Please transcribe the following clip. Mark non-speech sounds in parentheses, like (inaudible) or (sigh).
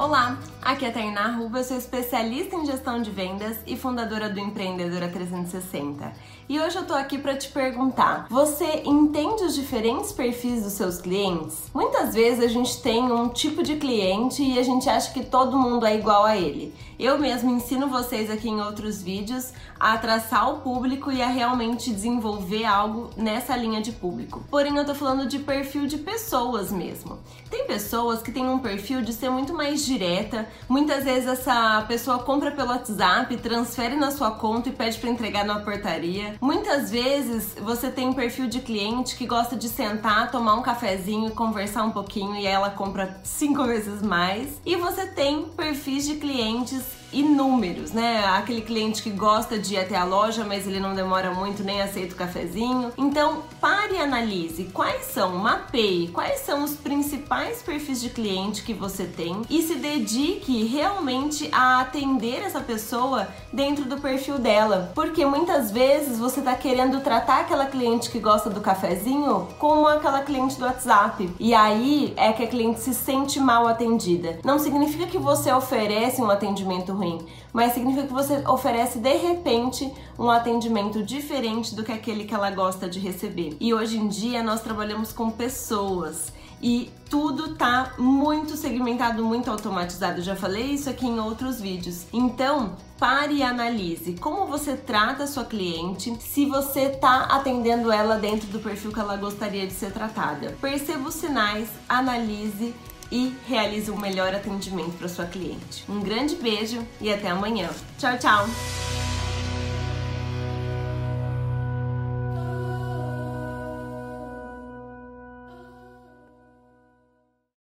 Olá, aqui é Tainá Ruba, eu sou especialista em gestão de vendas e fundadora do Empreendedora 360. E hoje eu tô aqui para te perguntar: você entende os diferentes perfis dos seus clientes? Muitas vezes a gente tem um tipo de cliente e a gente acha que todo mundo é igual a ele. Eu mesmo ensino vocês aqui em outros vídeos a traçar o público e a realmente desenvolver algo nessa linha de público. Porém, eu tô falando de perfil de pessoas mesmo. Tem pessoas que têm um perfil de ser muito mais direta. Muitas vezes essa pessoa compra pelo WhatsApp, transfere na sua conta e pede para entregar na portaria. Muitas vezes você tem um perfil de cliente que gosta de sentar, tomar um cafezinho e conversar um pouquinho e ela compra cinco (laughs) vezes mais. E você tem perfis de clientes inúmeros, né? Aquele cliente que gosta de ir até a loja, mas ele não demora muito nem aceita o cafezinho. Então, pare e analise quais são, mapeie quais são os principais perfis de cliente que você tem e se dedique realmente a atender essa pessoa dentro do perfil dela. Porque muitas vezes você tá querendo tratar aquela cliente que gosta do cafezinho como aquela cliente do WhatsApp. E aí é que a cliente se sente mal atendida. Não significa que você oferece um atendimento ruim, mas significa que você oferece de repente um atendimento diferente do que aquele que ela gosta de receber. E hoje em dia nós trabalhamos com pessoas e tudo tá muito segmentado, muito automatizado. Eu já falei isso aqui em outros vídeos. Então, pare e analise como você trata a sua cliente, se você tá atendendo ela dentro do perfil que ela gostaria de ser tratada. Perceba os sinais, analise e realize o um melhor atendimento para sua cliente. Um grande beijo e até amanhã. Tchau, tchau!